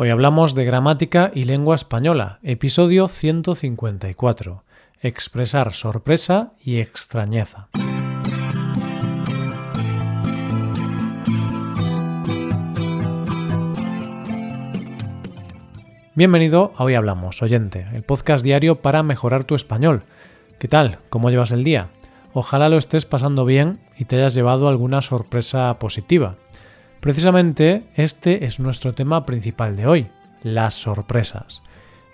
Hoy hablamos de gramática y lengua española, episodio 154. Expresar sorpresa y extrañeza. Bienvenido a Hoy Hablamos, oyente, el podcast diario para mejorar tu español. ¿Qué tal? ¿Cómo llevas el día? Ojalá lo estés pasando bien y te hayas llevado alguna sorpresa positiva. Precisamente este es nuestro tema principal de hoy, las sorpresas.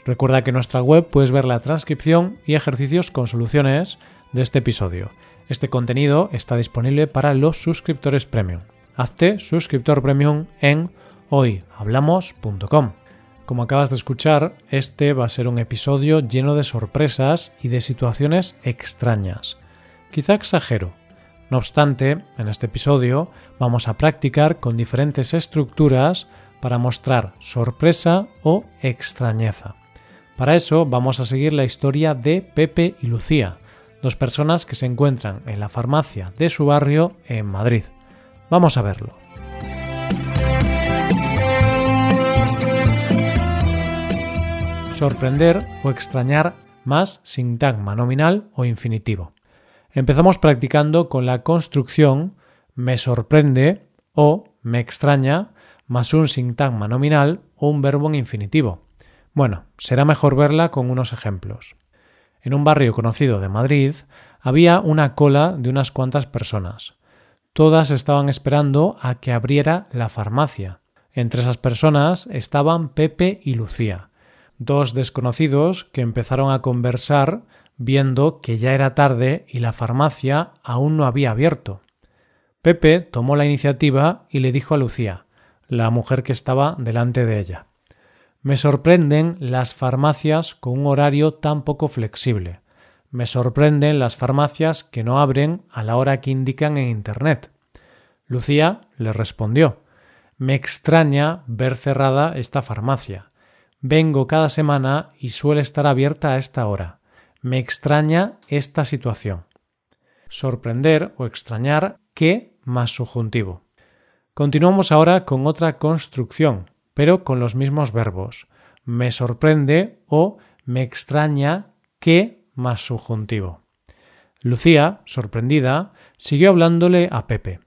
Recuerda que en nuestra web puedes ver la transcripción y ejercicios con soluciones de este episodio. Este contenido está disponible para los suscriptores premium. Hazte suscriptor premium en hoyhablamos.com. Como acabas de escuchar, este va a ser un episodio lleno de sorpresas y de situaciones extrañas. Quizá exagero, no obstante, en este episodio vamos a practicar con diferentes estructuras para mostrar sorpresa o extrañeza. Para eso vamos a seguir la historia de Pepe y Lucía, dos personas que se encuentran en la farmacia de su barrio en Madrid. Vamos a verlo. Sorprender o extrañar más sintagma nominal o infinitivo. Empezamos practicando con la construcción me sorprende o me extraña más un sintagma nominal o un verbo en infinitivo. Bueno, será mejor verla con unos ejemplos. En un barrio conocido de Madrid había una cola de unas cuantas personas. Todas estaban esperando a que abriera la farmacia. Entre esas personas estaban Pepe y Lucía, dos desconocidos que empezaron a conversar viendo que ya era tarde y la farmacia aún no había abierto. Pepe tomó la iniciativa y le dijo a Lucía, la mujer que estaba delante de ella. Me sorprenden las farmacias con un horario tan poco flexible. Me sorprenden las farmacias que no abren a la hora que indican en Internet. Lucía le respondió Me extraña ver cerrada esta farmacia. Vengo cada semana y suele estar abierta a esta hora. Me extraña esta situación. Sorprender o extrañar que más subjuntivo. Continuamos ahora con otra construcción, pero con los mismos verbos. Me sorprende o me extraña que más subjuntivo. Lucía, sorprendida, siguió hablándole a Pepe.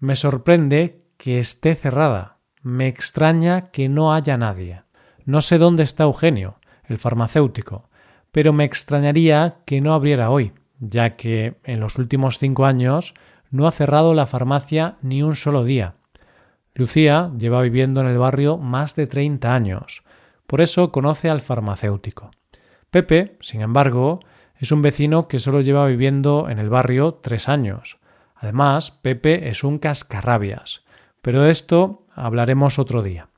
Me sorprende que esté cerrada. Me extraña que no haya nadie. No sé dónde está Eugenio, el farmacéutico pero me extrañaría que no abriera hoy, ya que en los últimos cinco años no ha cerrado la farmacia ni un solo día. Lucía lleva viviendo en el barrio más de 30 años, por eso conoce al farmacéutico. Pepe, sin embargo, es un vecino que solo lleva viviendo en el barrio tres años. Además, Pepe es un cascarrabias, pero de esto hablaremos otro día.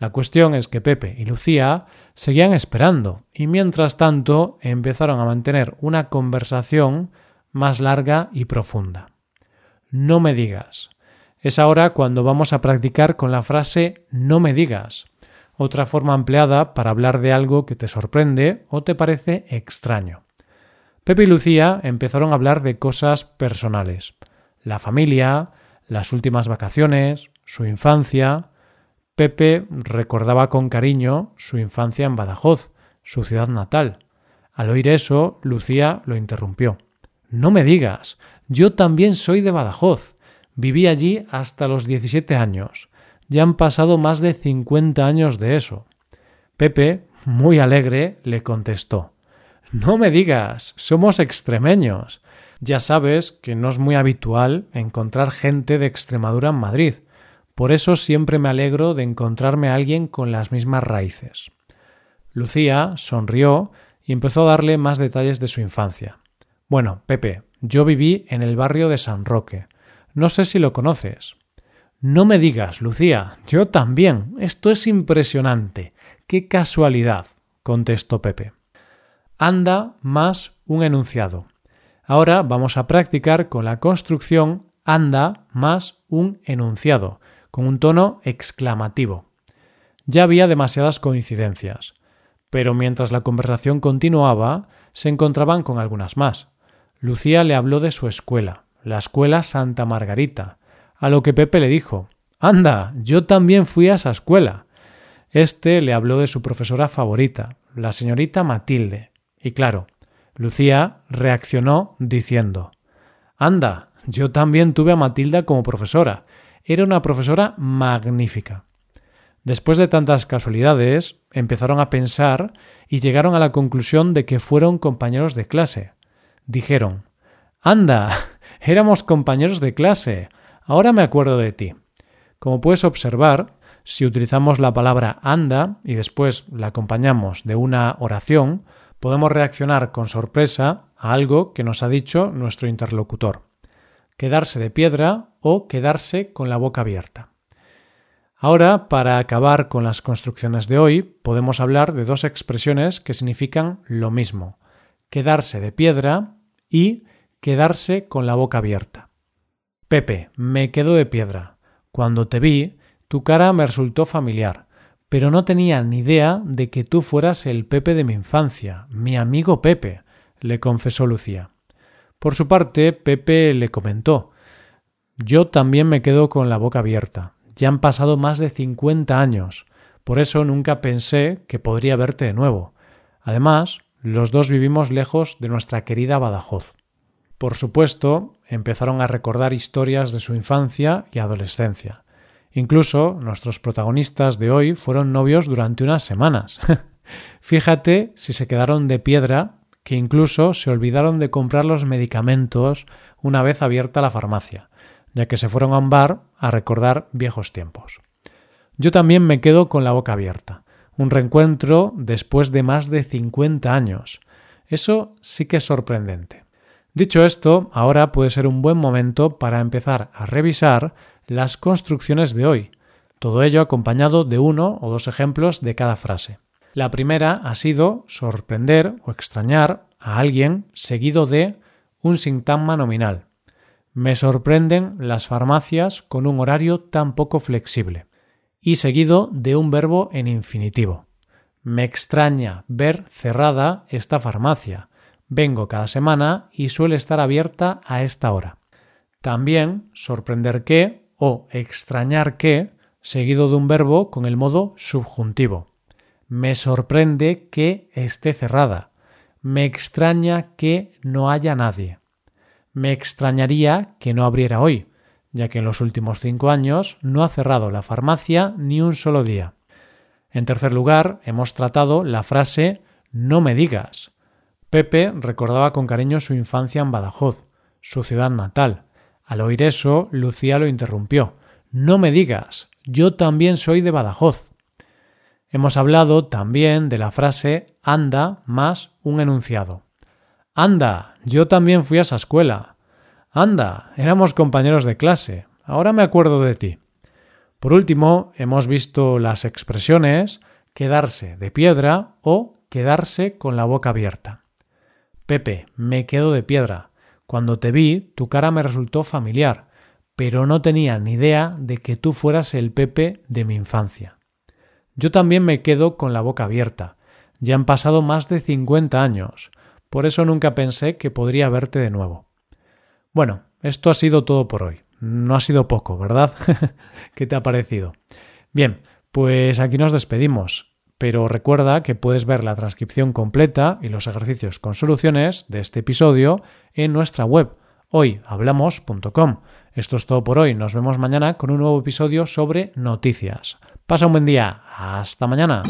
La cuestión es que Pepe y Lucía seguían esperando y mientras tanto empezaron a mantener una conversación más larga y profunda. No me digas. Es ahora cuando vamos a practicar con la frase no me digas, otra forma empleada para hablar de algo que te sorprende o te parece extraño. Pepe y Lucía empezaron a hablar de cosas personales, la familia, las últimas vacaciones, su infancia, Pepe recordaba con cariño su infancia en Badajoz, su ciudad natal. Al oír eso, Lucía lo interrumpió. No me digas, yo también soy de Badajoz. Viví allí hasta los 17 años. Ya han pasado más de 50 años de eso. Pepe, muy alegre, le contestó. No me digas, somos extremeños. Ya sabes que no es muy habitual encontrar gente de Extremadura en Madrid. Por eso siempre me alegro de encontrarme a alguien con las mismas raíces. Lucía sonrió y empezó a darle más detalles de su infancia. Bueno, Pepe, yo viví en el barrio de San Roque. No sé si lo conoces. No me digas, Lucía, yo también. Esto es impresionante. Qué casualidad, contestó Pepe. Anda más un enunciado. Ahora vamos a practicar con la construcción anda más un enunciado, con un tono exclamativo. Ya había demasiadas coincidencias, pero mientras la conversación continuaba, se encontraban con algunas más. Lucía le habló de su escuela, la escuela Santa Margarita, a lo que Pepe le dijo Anda, yo también fui a esa escuela. Este le habló de su profesora favorita, la señorita Matilde. Y claro, Lucía reaccionó diciendo Anda, yo también tuve a Matilda como profesora. Era una profesora magnífica. Después de tantas casualidades, empezaron a pensar y llegaron a la conclusión de que fueron compañeros de clase. Dijeron Anda, éramos compañeros de clase. Ahora me acuerdo de ti. Como puedes observar, si utilizamos la palabra anda y después la acompañamos de una oración, podemos reaccionar con sorpresa a algo que nos ha dicho nuestro interlocutor. Quedarse de piedra o quedarse con la boca abierta. Ahora, para acabar con las construcciones de hoy, podemos hablar de dos expresiones que significan lo mismo. Quedarse de piedra y quedarse con la boca abierta. Pepe, me quedo de piedra. Cuando te vi, tu cara me resultó familiar, pero no tenía ni idea de que tú fueras el Pepe de mi infancia, mi amigo Pepe, le confesó Lucía. Por su parte, Pepe le comentó Yo también me quedo con la boca abierta. Ya han pasado más de cincuenta años. Por eso nunca pensé que podría verte de nuevo. Además, los dos vivimos lejos de nuestra querida Badajoz. Por supuesto, empezaron a recordar historias de su infancia y adolescencia. Incluso nuestros protagonistas de hoy fueron novios durante unas semanas. Fíjate si se quedaron de piedra que incluso se olvidaron de comprar los medicamentos una vez abierta la farmacia, ya que se fueron a un bar a recordar viejos tiempos. Yo también me quedo con la boca abierta. Un reencuentro después de más de 50 años. Eso sí que es sorprendente. Dicho esto, ahora puede ser un buen momento para empezar a revisar las construcciones de hoy, todo ello acompañado de uno o dos ejemplos de cada frase. La primera ha sido sorprender o extrañar a alguien seguido de un sintagma nominal. Me sorprenden las farmacias con un horario tan poco flexible. Y seguido de un verbo en infinitivo. Me extraña ver cerrada esta farmacia. Vengo cada semana y suele estar abierta a esta hora. También sorprender que o extrañar que seguido de un verbo con el modo subjuntivo. Me sorprende que esté cerrada. Me extraña que no haya nadie. Me extrañaría que no abriera hoy, ya que en los últimos cinco años no ha cerrado la farmacia ni un solo día. En tercer lugar, hemos tratado la frase no me digas, Pepe recordaba con cariño su infancia en Badajoz, su ciudad natal. Al oír eso, Lucía lo interrumpió. No me digas, yo también soy de Badajoz. Hemos hablado también de la frase anda más un enunciado. Anda, yo también fui a esa escuela. Anda, éramos compañeros de clase. Ahora me acuerdo de ti. Por último, hemos visto las expresiones quedarse de piedra o quedarse con la boca abierta. Pepe, me quedo de piedra. Cuando te vi, tu cara me resultó familiar, pero no tenía ni idea de que tú fueras el Pepe de mi infancia. Yo también me quedo con la boca abierta. Ya han pasado más de cincuenta años, por eso nunca pensé que podría verte de nuevo. Bueno, esto ha sido todo por hoy. No ha sido poco, ¿verdad? ¿Qué te ha parecido? Bien, pues aquí nos despedimos pero recuerda que puedes ver la transcripción completa y los ejercicios con soluciones de este episodio en nuestra web hoyhablamos.com. Esto es todo por hoy. Nos vemos mañana con un nuevo episodio sobre noticias. Pasa un buen día. Hasta mañana.